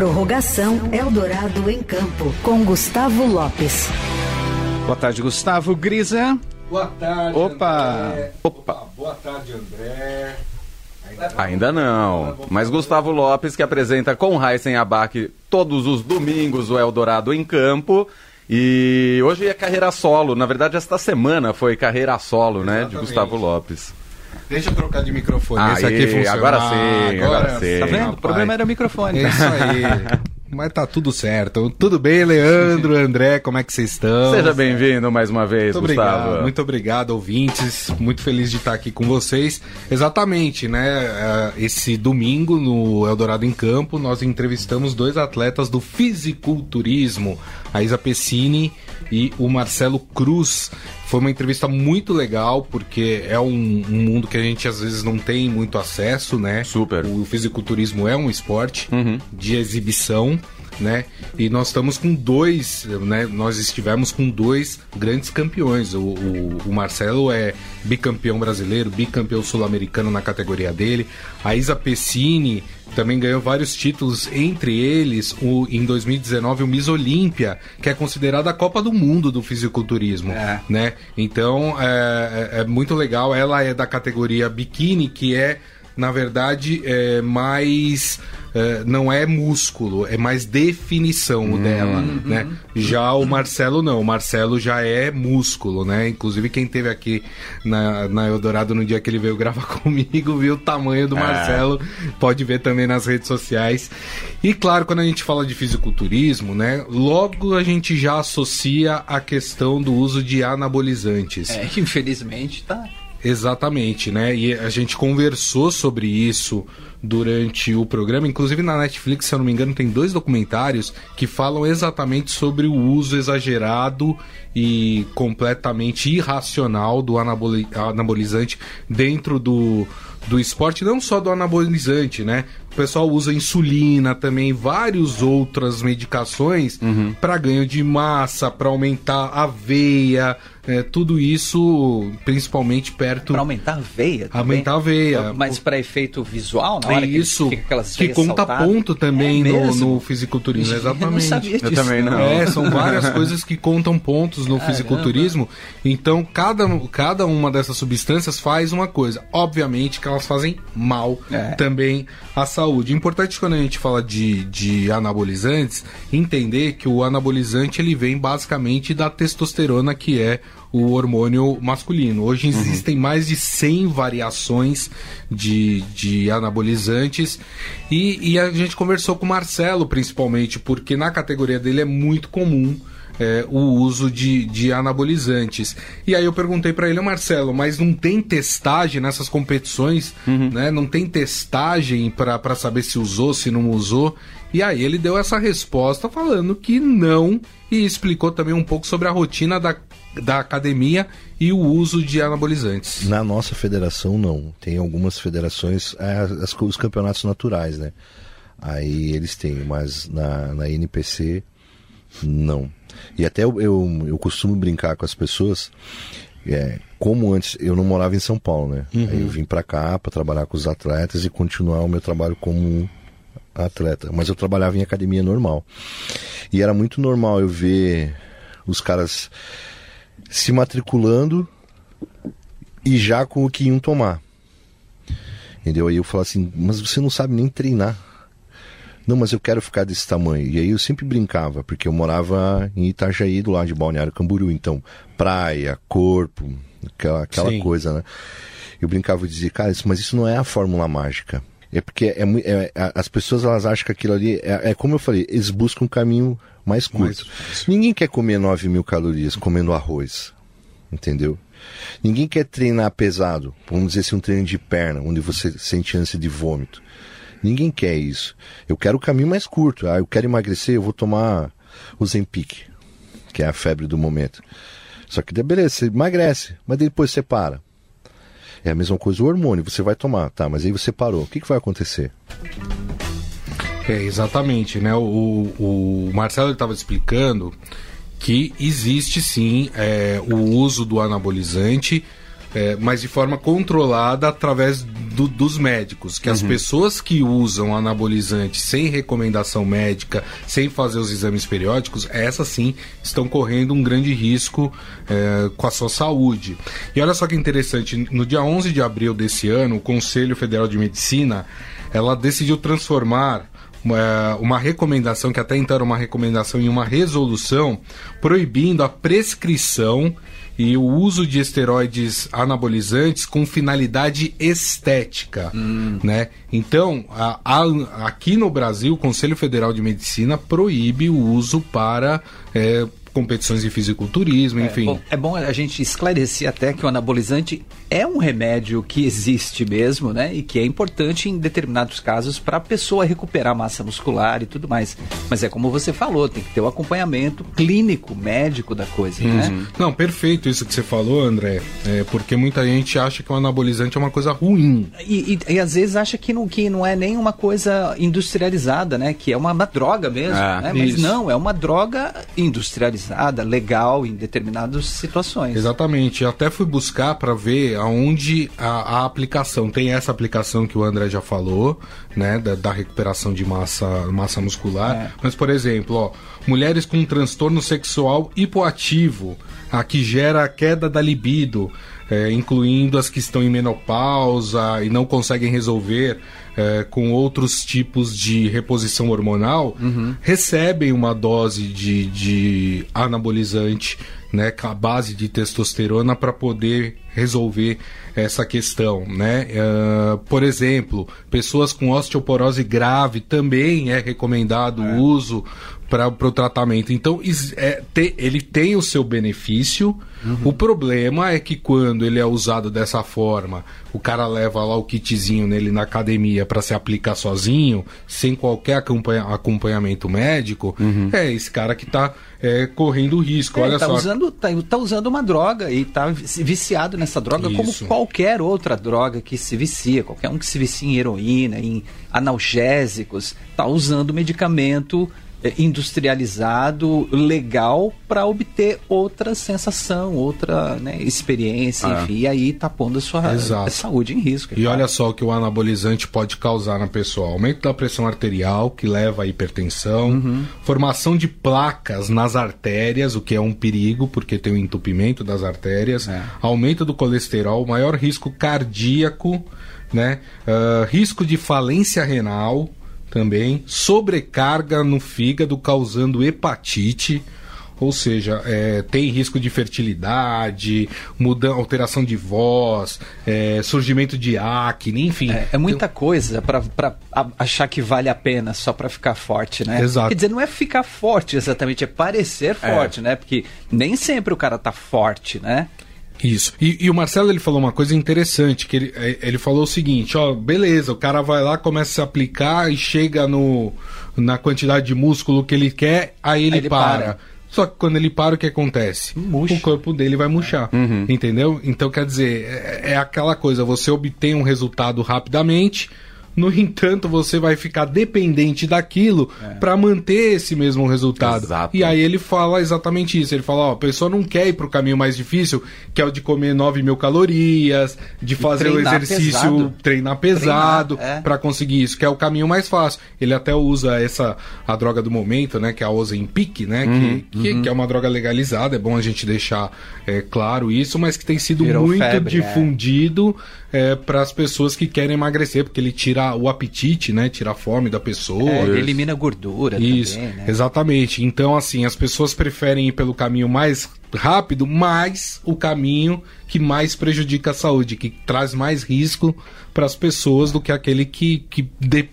Prorrogação Eldorado em Campo, com Gustavo Lopes. Boa tarde, Gustavo. Grisa. Boa tarde. Opa. André. Opa. Boa tarde, André. Ainda não. Mas Gustavo Lopes, que apresenta com Raíssen Abac todos os domingos o Eldorado em campo. E hoje é carreira solo. Na verdade, esta semana foi carreira solo, né? De Exatamente. Gustavo Lopes. Deixa eu trocar de microfone. Aí, Esse aqui funciona. agora sim, agora sim. Tá vendo? rapaz. O problema era o microfone. Isso aí. Mas tá tudo certo. Tudo bem, Leandro, André, como é que vocês estão? Seja bem-vindo mais uma vez, Muito Gustavo. obrigado, muito obrigado, ouvintes. Muito feliz de estar aqui com vocês. Exatamente, né? eh, Esse domingo no Eldorado em Campo, nós entrevistamos dois atletas do fisiculturismo, a Isa Pessini e o Marcelo Cruz. Foi uma entrevista muito legal, porque é um, um mundo que a gente às vezes não tem muito acesso, né? Super. O fisiculturismo é um esporte Uhum. de exibição, né? E nós estamos com dois, né? Nós estivemos com dois grandes campeões. O, o- o Marcelo é bicampeão brasileiro, bicampeão sul-americano na categoria dele. A Isa Pessini também ganhou vários títulos, entre eles, o, em 2019, o Miss Olímpia, que é considerada a Copa do Mundo do fisiculturismo, É. né? Então, é, é- é muito legal. Ela é da categoria biquíni, que é na verdade, é mais. É, não é músculo, é mais definição o dela, né? Já o Marcelo não, o Marcelo já é músculo, né? Inclusive quem teve aqui na, na Eldorado no dia que ele veio gravar comigo, viu o tamanho do Marcelo, pode ver também nas redes sociais. E claro, quando a gente fala de fisiculturismo, né? Logo a gente já associa a questão do uso de anabolizantes. É, infelizmente, tá. Exatamente, né? E a gente conversou sobre isso durante o programa. Inclusive na Netflix, se eu não me engano, tem dois documentários que falam exatamente sobre o uso exagerado e completamente irracional do anaboli- anabolizante dentro do, do esporte, não só do anabolizante, né? O pessoal usa insulina também, várias outras medicações para ganho de massa, para aumentar a veia, é, tudo isso principalmente perto Pra aumentar a veia também. Aumentar a veia. Mas pra efeito visual, na é hora que isso fica aquelas que veias conta saltadas. ponto também É no, no fisiculturismo, Eu não exatamente. sabia disso. também não. É, são várias coisas que contam pontos no Caramba. fisiculturismo. Então, cada, cada uma dessas substâncias faz uma coisa. Obviamente que elas fazem mal É. também à saúde. Importante quando a gente fala de, de anabolizantes, entender que o anabolizante ele vem basicamente da testosterona, que é o hormônio masculino. Hoje existem mais de 100 variações de, de anabolizantes. E, e a gente conversou com o Marcelo principalmente, porque na categoria dele é muito comum é, o uso de, de anabolizantes. E aí eu perguntei para ele, Marcelo, mas não tem testagem nessas competições, né? Não tem testagem para saber se usou, se não usou. E aí ele deu essa resposta falando que não e explicou também um pouco sobre a rotina da, da academia e o uso de anabolizantes. Na nossa federação, não. Tem algumas federações, é, as- os campeonatos naturais, né? Aí eles têm, mas na, na NPC, não. E até eu, eu, eu costumo brincar com as pessoas, é, como antes eu não morava em São Paulo, né? Aí eu vim pra cá pra trabalhar com os atletas e continuar o meu trabalho como atleta. Mas eu trabalhava em academia normal. E era muito normal eu ver os caras se matriculando e já com o que iam tomar. Entendeu? Aí eu falo assim, mas você não sabe nem treinar. Não, mas eu quero ficar desse tamanho. E aí eu sempre brincava, porque eu morava em Itajaí, do lado de Balneário Camboriú. Então, praia, corpo, aquela, aquela Sim. coisa, né? Eu brincava e dizia, cara, isso- mas isso não é a fórmula mágica. É porque é, é- a- as pessoas elas acham que aquilo ali é, é como eu falei, eles buscam um caminho mais curto. Ninguém quer comer 9 mil calorias comendo arroz, entendeu? Ninguém quer treinar pesado, vamos dizer assim, um treino de perna, onde você sente ânsia de vômito. Ninguém quer isso. Eu quero o caminho mais curto. Ah, eu quero emagrecer, eu vou tomar o Zempic, que é a febre do momento. Só que beleza, você emagrece, mas depois você para. É a mesma coisa o hormônio, você vai tomar, tá, mas aí você parou. O que, que vai acontecer? É, exatamente, né? O, o Marcelo estava explicando que existe sim é, o uso do anabolizante é, mas de forma controlada através do- dos médicos. Que as pessoas que usam anabolizante sem recomendação médica, sem fazer os exames periódicos, essas sim estão correndo um grande risco é, com a sua saúde. E olha só que interessante, no dia 11 de abril desse ano, o Conselho Federal de Medicina ela decidiu transformar uma, recomendação, que até então era uma recomendação, em uma resolução proibindo a prescrição e o uso de esteroides anabolizantes com finalidade estética, né? Então, a- a- aqui no Brasil, o Conselho Federal de Medicina proíbe o uso para é, competições de fisiculturismo, enfim. Bom, é bom a gente esclarecer até que o anabolizante é um remédio que existe mesmo, né? E que é importante em determinados casos para a pessoa recuperar massa muscular e tudo mais. Mas é como você falou, tem que ter o acompanhamento clínico, médico da coisa, né? Não, perfeito isso que você falou, André. É, porque muita gente acha que o anabolizante é uma coisa ruim. E, e- e às vezes acha que não, que não é nem uma coisa industrializada, né? Que é uma, uma droga mesmo. É, né? Mas não, é uma droga industrializada, legal em determinadas situações. Exatamente. Eu até fui buscar para ver aonde a, a aplicação. Tem essa aplicação que o André já falou, né? Da, da recuperação de massa, massa muscular. É. Mas, por exemplo, ó, mulheres com transtorno sexual hipoativo, a que gera a queda da libido, é, incluindo as que estão em menopausa e não conseguem resolver é, com outros tipos de reposição hormonal, recebem uma dose de, de anabolizante, né, com a base de testosterona para poder resolver essa questão, né? Ah, por exemplo, pessoas com osteoporose grave também é recomendado o uso para o tratamento. Então, é, te- ele tem o seu benefício. O problema é que quando ele é usado dessa forma, o cara leva lá o kitzinho nele na academia para se aplicar sozinho, sem qualquer acompanha- acompanhamento médico, é esse cara que está correndo risco. É, Olha tá só. usando, tá, tá usando uma droga e tá vi- viciado nessa droga como Isso. qualquer outra droga que se vicia. Qualquer um que se vicia em heroína, em analgésicos, tá usando medicamento é, industrializado, legal, para obter outra sensação, outra né, experiência, Ah. enfim. E aí tá pondo a sua Exato. saúde em risco. é E claro. olha só o que o anabolizante pode causar na pessoa: aumento da pressão arterial, que leva à hipertensão, formação de placas nas artérias, o que é um perigo, porque tem o entupimento das artérias, aumento do colesterol, maior risco cardíaco, né? Ah, risco de falência renal também, sobrecarga no fígado, causando hepatite. Ou seja, é, tem risco de fertilidade, muda, alteração de voz, é, surgimento de acne, enfim. É, é muita coisa pra pra a- achar que vale a pena só pra ficar forte, né? Exato. Quer dizer, não é ficar forte exatamente, é parecer forte, né? Porque nem sempre o cara tá forte, né? Isso. E, e o Marcelo ele falou uma coisa interessante, que ele, eh, ele falou o seguinte, ó, beleza, o cara vai lá, começa a se aplicar e chega no, na quantidade de músculo que ele quer, aí ele, Aí ele para. para. Só que quando ele para, o que acontece? Murcha. O corpo dele vai murchar. Entendeu? Então, quer dizer, é, é aquela coisa, você obtém um resultado rapidamente, no entanto, você vai ficar dependente daquilo para manter esse mesmo resultado. Exato. E aí ele fala exatamente isso. Ele fala, ó, a pessoa não quer ir pro caminho mais difícil, que é o de comer 9 mil calorias, de fazer o exercício, pesado. treinar pesado é. pra conseguir isso, que é o caminho mais fácil. Ele até usa essa a droga do momento, né, que é a Ozempic, né, Uhum, que, que, que é uma droga legalizada, é bom a gente deixar é, claro isso, mas que tem sido Virou muito febre, é. difundido para as pessoas que querem emagrecer, porque ele tira o apetite, né, tira a fome da pessoa. É, ele elimina gordura Isso, também, né? exatamente. Então, assim, as pessoas preferem ir pelo caminho mais rápido, mas o caminho que mais prejudica a saúde, que traz mais risco para as pessoas do que aquele que, que de-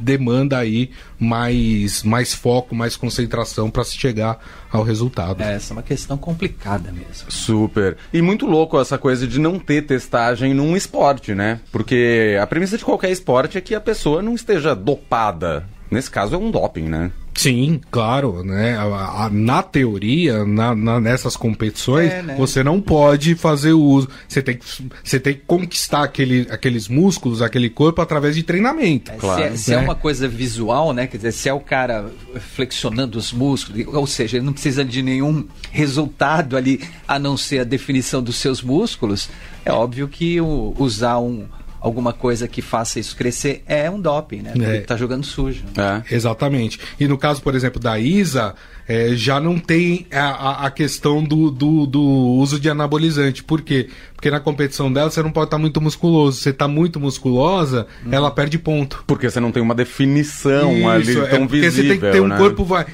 demanda aí mais, mais foco, mais concentração para se chegar ao resultado. É, essa é uma questão complicada mesmo. Super. E muito louco essa coisa de não ter testagem num esporte, né? Porque a premissa de qualquer esporte é que a pessoa não esteja dopada. Nesse caso é um doping, né? Sim, claro, né? A- a- na teoria, na, na- nessas competições, É, né? você não pode fazer o uso. Você tem que, você tem que conquistar aquele, aqueles músculos, aquele corpo através de treinamento. É, Claro, se é, se é né? uma coisa visual, né? Quer dizer, se é o cara flexionando os músculos, ou seja, ele não precisa de nenhum resultado ali, a não ser a definição dos seus músculos, é óbvio que o- usar um, alguma coisa que faça isso crescer é um doping, né? Porque É. tá jogando sujo. É. Exatamente. E no caso, por exemplo, da Isa, eh, já não tem a, a- questão do, do, do uso de anabolizante. Por quê? Porque na competição dela você não pode estar muito musculoso. Se você está muito musculosa, ela perde ponto. Porque você não tem uma definição ali Isso, tão é porque visível, você tem que ter um né? corpo vai,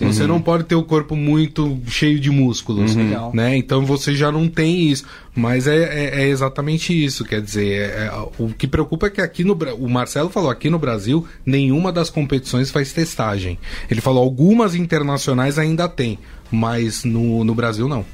feminino. Você não pode ter o corpo muito cheio de músculos, Legal. né? Então você já não tem isso. Mas é, é- é exatamente isso, quer dizer, é- é- o que preocupa é que aqui no o Marcelo falou aqui no Brasil nenhuma das competições faz testagem. Ele falou algumas internacionais ainda tem, mas no, no Brasil não.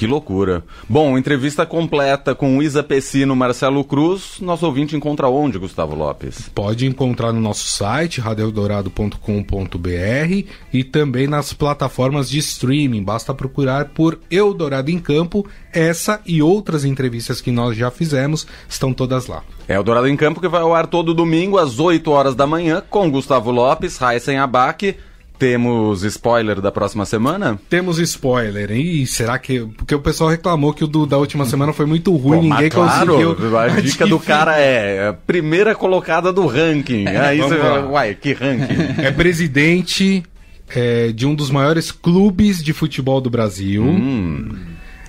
Que loucura. Bom, entrevista completa com Isa Pessino, Marcelo Cruz. Nosso ouvinte encontra onde, Gustavo Lopes? Pode encontrar no nosso site, radioeldorado.com.br e também nas plataformas de streaming. Basta procurar por Eldorado em Campo. Essa e outras entrevistas que nós já fizemos estão todas lá. É o Dourado em Campo que vai ao ar todo domingo às 8 horas da manhã com Gustavo Lopes, Raíssen Abac. Temos spoiler da próxima semana? Temos spoiler, e será que. Porque o pessoal reclamou que o do, da última semana foi muito ruim, Pô, mas ninguém claro, conseguiu. A dica do cara é a primeira colocada do ranking. Aí vamos você fala, uai, que ranking? É presidente é, de um dos maiores clubes de futebol do Brasil. Hum.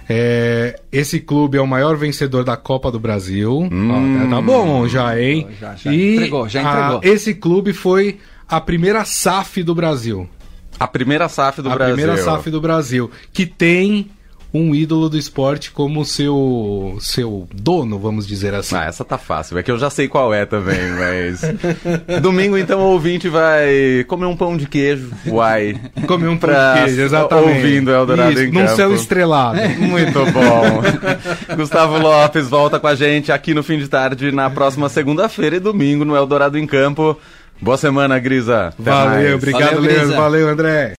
É, esse clube é o maior vencedor da Copa do Brasil. Ó, tá bom já, hein? Já, já entregou, já a- entregou. esse clube foi a primeira SAF do Brasil. A primeira SAF do a Brasil. primeira SAF do Brasil. Que tem um ídolo do esporte como seu, seu dono, vamos dizer assim. Ah, essa tá fácil. É que eu já sei qual é também, mas. Domingo, então, o ouvinte vai comer um pão de queijo. Uai. Comer um pão de queijo, exatamente. ouvindo Eldorado Isso, em num Campo. céu estrelado. Muito bom. Gustavo Lopes volta com a gente aqui no fim de tarde na próxima segunda-feira e domingo no Eldorado em Campo. Boa semana, Grisa. Até Valeu, mais. obrigado, Valeu, Leandro. Grisa. Valeu, André.